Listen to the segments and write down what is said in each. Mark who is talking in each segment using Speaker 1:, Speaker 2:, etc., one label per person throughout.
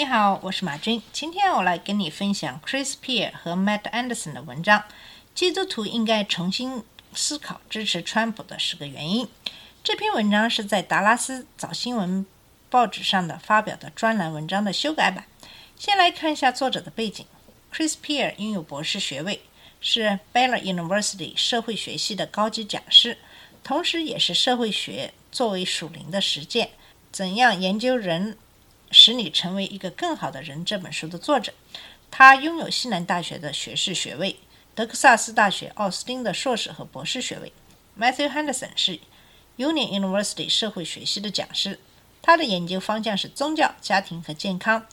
Speaker 1: 你好，我是马军。今天我来跟你分享 Chris Peer 和 Matt Anderson 的文章《基督徒应该重新思考支持川普的十个原因》。这篇文章是在达拉斯早新闻报纸上的发表的专栏文章的修改版。先来看一下作者的背景。Chris Peer 拥有博士学位，是 Baylor University 社会学系的高级讲师，同时也是社会学作为属灵的实践，怎样研究人使你成为一个更好的人这本书的作者。他拥有西南大学的学士学位，德克萨斯大学奥斯汀的硕士和博士学位。Matthew Henderson 是 Union University 社会学系的讲师，他的研究方向是宗教、家庭和健康。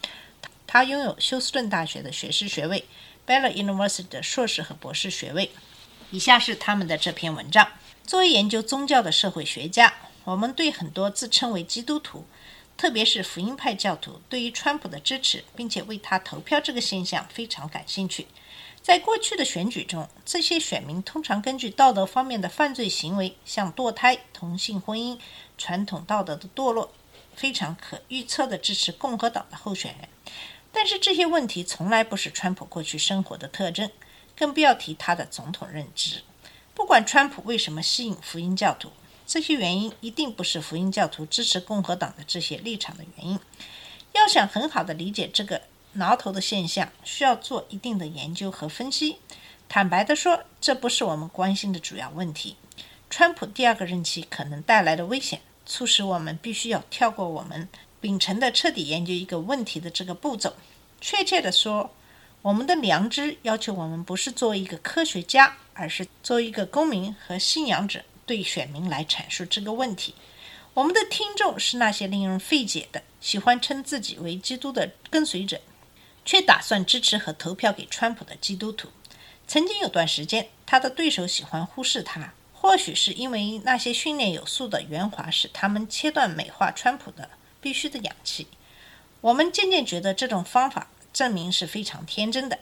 Speaker 1: 他拥有休斯顿大学的学士学位，Baylor University 的硕士和博士学位。以下是他们的这篇文章。作为研究宗教的社会学家，我们对很多自称为基督徒，特别是福音派教徒对于川普的支持，并且为他投票这个现象非常感兴趣。在过去的选举中，这些选民通常根据道德方面的犯罪行为，像堕胎、同性婚姻、传统道德的堕落，非常可预测的支持共和党的候选人。但是这些问题从来不是川普过去生活的特征，更不要提他的总统任职。不管川普为什么吸引福音教徒，这些原因一定不是福音教徒支持共和党的这些立场的原因。要想很好的理解这个挠头的现象，需要做一定的研究和分析。坦白地说，这不是我们关心的主要问题。川普第二个任期可能带来的危险，促使我们必须要跳过我们秉承的彻底研究一个问题的这个步骤。确切地说，我们的良知要求我们不是作为一个科学家，而是作为一个公民和信仰者，对选民来阐述这个问题。我们的听众是那些令人费解的、喜欢称自己为基督的跟随者，却打算支持和投票给川普的基督徒。曾经有段时间，他的对手喜欢忽视他，或许是因为那些训练有素的圆滑使他们切断美化川普的必须的氧气。我们渐渐觉得这种方法证明是非常天真的。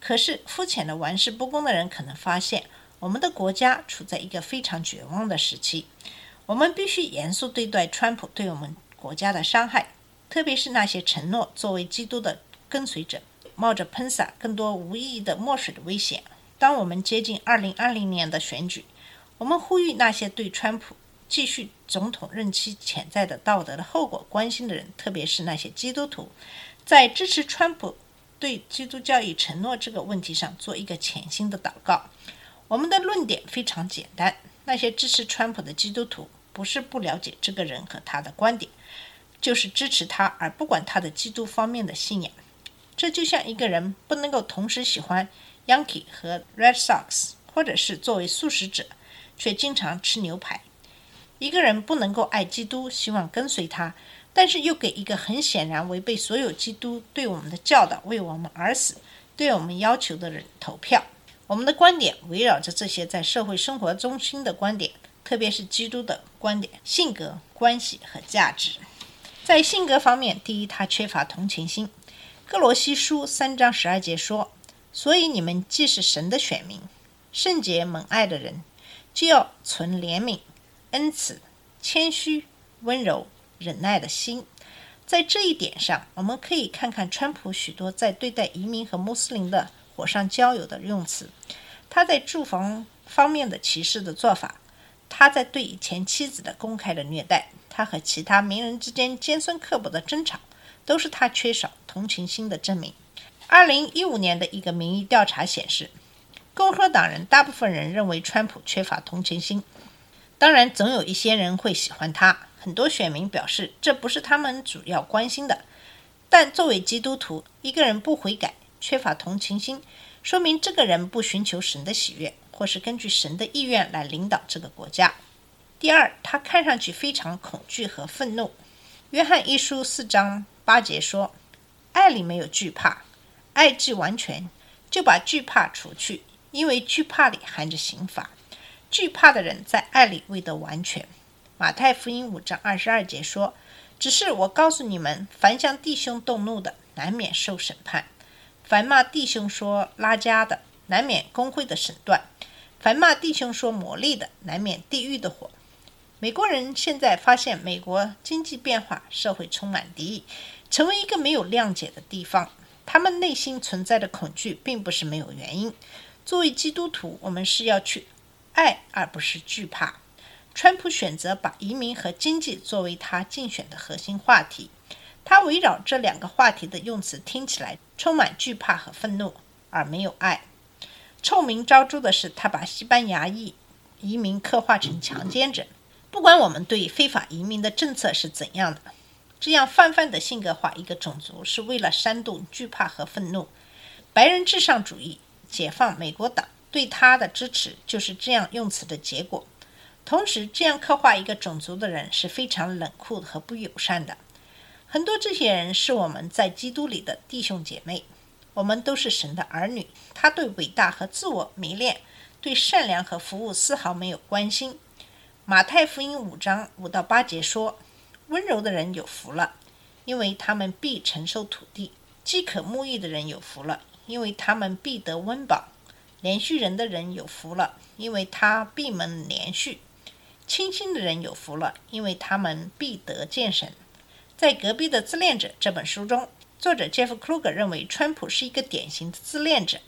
Speaker 1: 可是，肤浅的玩世不恭的人可能发现，我们的国家处在一个非常绝望的时期。我们必须严肃对待川普对我们国家的伤害，特别是那些承诺作为基督的跟随者，冒着喷洒更多无意义的墨水的危险。当我们接近2020年的选举，我们呼吁那些对川普继续总统任期潜在的道德的后果关心的人，特别是那些基督徒，在支持川普对基督教义承诺这个问题上做一个潜心的祷告。我们的论点非常简单：那些支持川普的基督徒不是不了解这个人和他的观点，就是支持他而不管他的基督方面的信仰。这就像一个人不能够同时喜欢 Yankee 和 Red Sox，或者是作为素食者却经常吃牛排。一个人不能够爱基督，希望跟随他，但是又给一个很显然违背所有基督对我们的教导、为我们而死、对我们要求的人投票。我们的观点围绕着这些在社会生活中心的观点，特别是基督的观点、性格、关系和价值。在性格方面，第一，他缺乏同情心。哥罗西书三章十二节说：“所以你们既是神的选民，圣洁蒙爱的人，就要存怜悯。”恩慈、谦虚、温柔、忍耐的心，在这一点上，我们可以看看川普许多在对待移民和穆斯林的火上浇油的用词，他在住房方面的歧视的做法，他在对以前妻子的公开的虐待，他和其他名人之间尖酸刻薄的争吵，都是他缺少同情心的证明。二零一五年的一个民意调查显示，共和党人大部分人认为川普缺乏同情心。当然，总有一些人会喜欢他。很多选民表示，这不是他们主要关心的。但作为基督徒，一个人不悔改、缺乏同情心，说明这个人不寻求神的喜悦，或是根据神的意愿来领导这个国家。第二，他看上去非常恐惧和愤怒。约翰一书四章八节说：“爱里没有惧怕，爱既完全，就把惧怕除去，因为惧怕里含着刑罚。惧怕的人在爱里未得完全。马太福音五章二十二节说：“只是我告诉你们，凡向弟兄动怒的，难免受审判；凡骂弟兄说拉家的，难免工会的审断；凡骂弟兄说魔力的，难免地狱的火。”美国人现在发现，美国经济变化，社会充满敌意，成为一个没有谅解的地方。他们内心存在的恐惧，并不是没有原因。作为基督徒，我们是要去。爱而不是惧怕。川普选择把移民和经济作为他竞选的核心话题。他围绕这两个话题的用词听起来充满惧怕和愤怒，而没有爱。臭名昭著的是，他把西班牙裔移民刻画成强奸者。不管我们对非法移民的政策是怎样的，这样泛泛的性格化一个种族，是为了煽动惧怕和愤怒。白人至上主义、解放美国党。对他的支持就是这样用词的结果。同时，这样刻画一个种族的人是非常冷酷和不友善的。很多这些人是我们在基督里的弟兄姐妹，我们都是神的儿女。他对伟大和自我迷恋，对善良和服务丝毫没有关心。马太福音五章五到八节说：“温柔的人有福了，因为他们必承受土地；饥渴沐浴的人有福了，因为他们必得温饱。”连续人的人有福了，因为他必蒙连续；清心的人有福了，因为他们必得见神。在隔壁的自恋者这本书中，作者 Jeff Kruger 认为川普是一个典型的自恋者。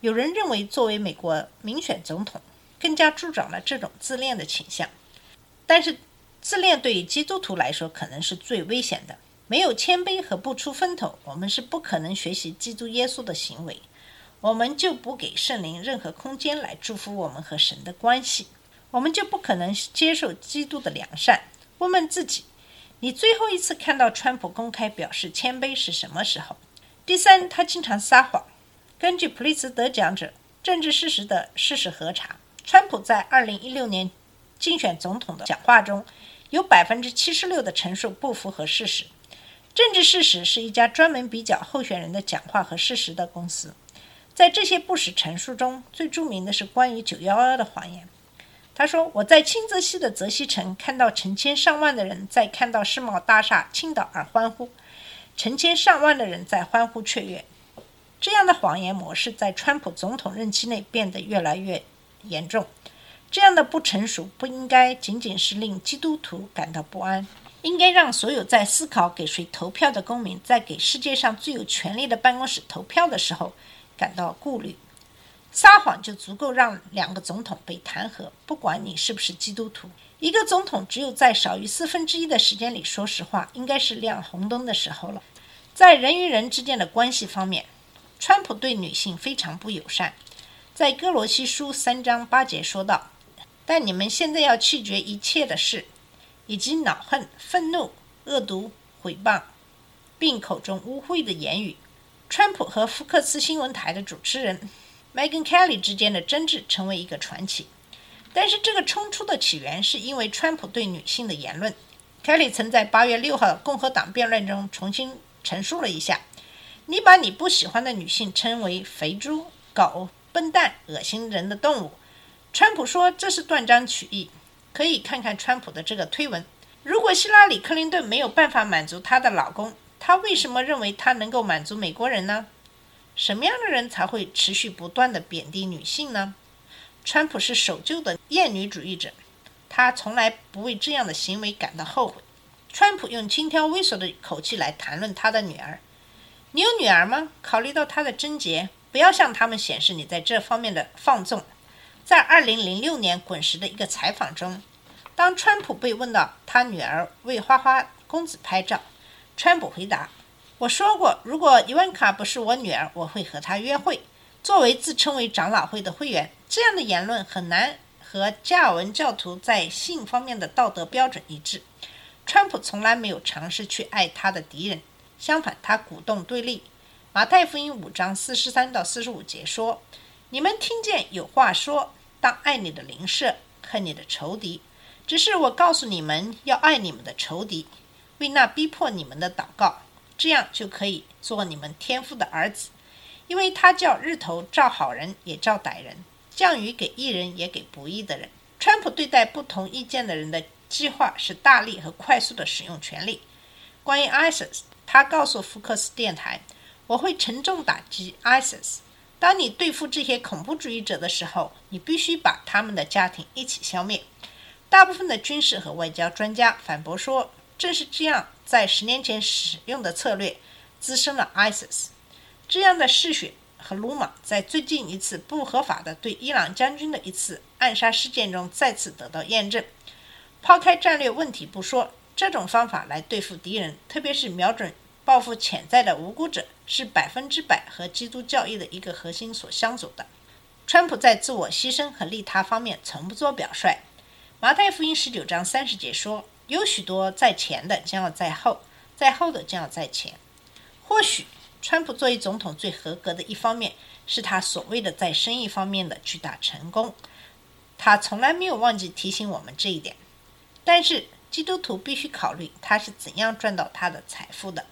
Speaker 1: 有人认为，作为美国民选总统，更加助长了这种自恋的倾向。但是，自恋对于基督徒来说可能是最危险的。没有谦卑和不出风头，我们是不可能学习基督耶稣的行为。我们就不给圣灵任何空间来祝福我们和神的关系，我们就不可能接受基督的良善。问问自己，你最后一次看到川普公开表示谦卑是什么时候？第三，他经常撒谎。根据普利兹得奖者政治事实的事实核查，川普在2016年竞选总统的讲话中，有76%的陈述不符合事实。政治事实是一家专门比较候选人的讲话和事实的公司。在这些不实陈述中，最著名的是关于九幺幺的谎言。他说：“我在清泽西的泽西城看到成千上万的人在看到世贸大厦倾倒而欢呼，成千上万的人在欢呼雀跃。”这样的谎言模式在川普总统任期内变得越来越严重。这样的不成熟不应该仅仅是令基督徒感到不安，应该让所有在思考给谁投票的公民，在给世界上最有权力的办公室投票的时候。感到顾虑，撒谎就足够让两个总统被弹劾，不管你是不是基督徒。一个总统只有在少于四分之一的时间里说实话，应该是亮红灯的时候了。在人与人之间的关系方面，川普对女性非常不友善。在哥罗西书三章八节说道：“但你们现在要弃绝一切的事，以及恼恨、愤怒、恶毒、毁谤，并口中污秽的言语。”川普和福克斯新闻台的主持人 Megan Kelly 之间的争执成为一个传奇，但是这个冲突的起源是因为川普对女性的言论。Kelly 曾在八月六号共和党辩论中重新陈述了一下：“你把你不喜欢的女性称为肥猪、狗、笨蛋、恶心人的动物。”川普说这是断章取义。可以看看川普的这个推文。如果希拉里·克林顿没有办法满足她的老公，他为什么认为他能够满足美国人呢？什么样的人才会持续不断的贬低女性呢？川普是守旧的厌女主义者，他从来不为这样的行为感到后悔。川普用轻佻猥琐的口气来谈论他的女儿：“你有女儿吗？考虑到她的贞洁，不要向他们显示你在这方面的放纵。”在2006年滚石的一个采访中，当川普被问到他女儿为花花公子拍照。川普回答：“我说过，如果伊万卡不是我女儿，我会和她约会。作为自称为长老会的会员，这样的言论很难和加尔文教徒在性方面的道德标准一致。川普从来没有尝试去爱他的敌人，相反，他鼓动对立。马太福音五章四十三到四十五节说：‘你们听见有话说，当爱你的邻舍，恨你的仇敌。只是我告诉你们要爱你们的仇敌。’”为那逼迫你们的祷告，这样就可以做你们天父的儿子，因为他叫日头照好人也照歹人，降雨给义人也给不义的人。川普对待不同意见的人的计划是大力和快速的使用权力。关于 ISIS，他告诉福克斯电台：“我会沉重打击 ISIS。当你对付这些恐怖主义者的时候，你必须把他们的家庭一起消灭。”大部分的军事和外交专家反驳说，正是这样在十年前使用的策略滋生了 ISIS。这样的嗜血和鲁莽，在最近一次不合法的对伊朗将军的一次暗杀事件中再次得到验证。抛开战略问题不说，这种方法来对付敌人，特别是瞄准报复潜在的无辜者，是百分之百和基督教义的一个核心所相左的。川普在自我牺牲和利他方面从不做表率。马太福音十九章三十节说：“有许多在前的将要在后，在后的将要在前。”或许，川普作为总统最合格的一方面是他所谓的在生意方面的巨大成功。他从来没有忘记提醒我们这一点。但是，基督徒必须考虑他是怎样赚到他的财富的。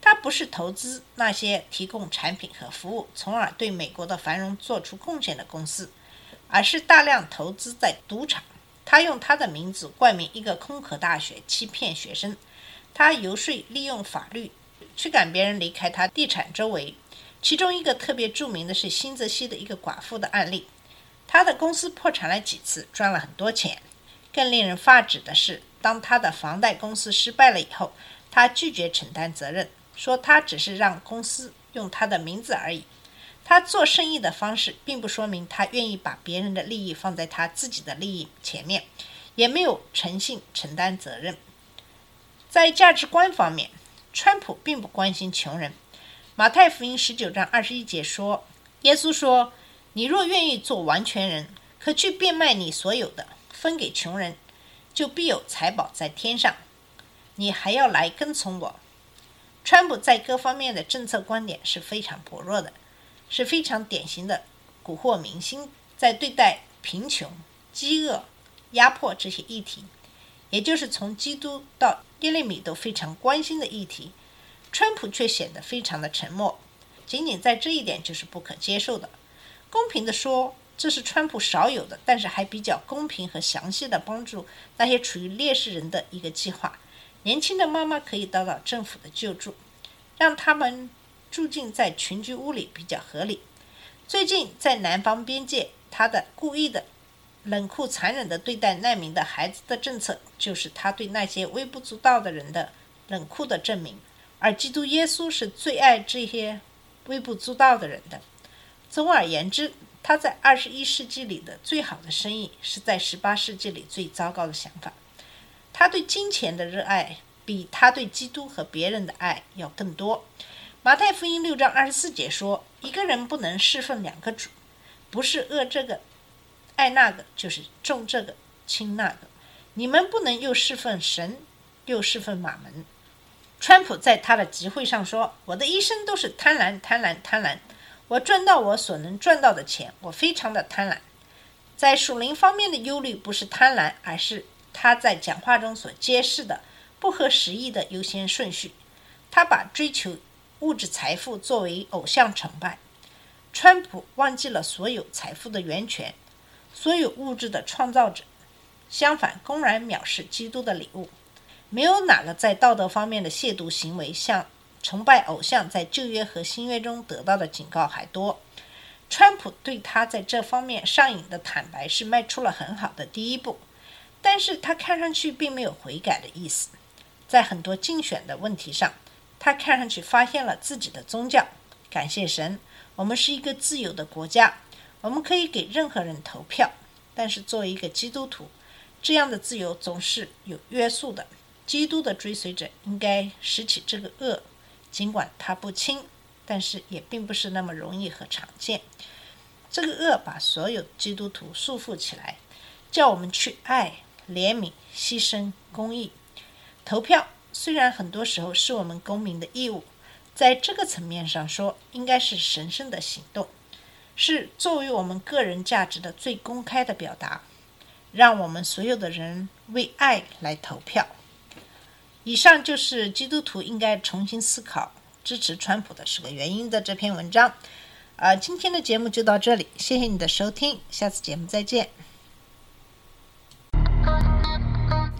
Speaker 1: 他不是投资那些提供产品和服务，从而对美国的繁荣做出贡献的公司，而是大量投资在赌场。他用他的名字冠名一个空壳大学，欺骗学生。他游说利用法律驱赶别人离开他地产周围。其中一个特别著名的是新泽西的一个寡妇的案例。他的公司破产了几次，赚了很多钱。更令人发指的是，当他的房贷公司失败了以后，他拒绝承担责任，说他只是让公司用他的名字而已。他做生意的方式，并不说明他愿意把别人的利益放在他自己的利益前面，也没有诚信承担责任。在价值观方面，川普并不关心穷人。马太福音十九章二十一节说：“耶稣说，你若愿意做完全人，可去变卖你所有的，分给穷人，就必有财宝在天上。你还要来跟从我。”川普在各方面的政策观点是非常薄弱的。是非常典型的蛊惑民心，在对待贫穷、饥饿、压迫这些议题，也就是从基督到耶利米都非常关心的议题，川普却显得非常的沉默。仅仅在这一点就是不可接受的。公平地说，这是川普少有的，但是还比较公平和详细的帮助那些处于劣势人的一个计划。年轻的妈妈可以得到政府的救助，让他们。住进在群居屋里比较合理。最近在南方边界，他的故意的冷酷残忍的对待难民的孩子的政策，就是他对那些微不足道的人的冷酷的证明。而基督耶稣是最爱这些微不足道的人的。总而言之，他在二十一世纪里的最好的生意，是在十八世纪里最糟糕的想法。他对金钱的热爱，比他对基督和别人的爱要更多。马太福音六章二十四节说：“一个人不能侍奉两个主，不是恶这个爱那个，就是重这个轻那个。你们不能又侍奉神，又侍奉马门。”川普在他的集会上说：“我的一生都是贪婪，贪婪，贪婪。我赚到我所能赚到的钱，我非常的贪婪。在属灵方面的忧虑不是贪婪，而是他在讲话中所揭示的不合时宜的优先顺序。他把追求。”物质财富作为偶像崇拜，川普忘记了所有财富的源泉，所有物质的创造者。相反，公然藐视基督的礼物。没有哪个在道德方面的亵渎行为，像崇拜偶像在旧约和新约中得到的警告还多。川普对他在这方面上瘾的坦白是迈出了很好的第一步，但是他看上去并没有悔改的意思，在很多竞选的问题上。他看上去发现了自己的宗教，感谢神，我们是一个自由的国家，我们可以给任何人投票。但是作为一个基督徒，这样的自由总是有约束的。基督的追随者应该拾起这个恶，尽管它不轻，但是也并不是那么容易和常见。这个恶把所有基督徒束缚起来，叫我们去爱、怜悯、牺牲、公义、投票。虽然很多时候是我们公民的义务，在这个层面上说，应该是神圣的行动，是作为我们个人价值的最公开的表达。让我们所有的人为爱来投票。以上就是基督徒应该重新思考支持川普的十个原因的这篇文章。啊，今天的节目就到这里，谢谢你的收听，下次节目再见。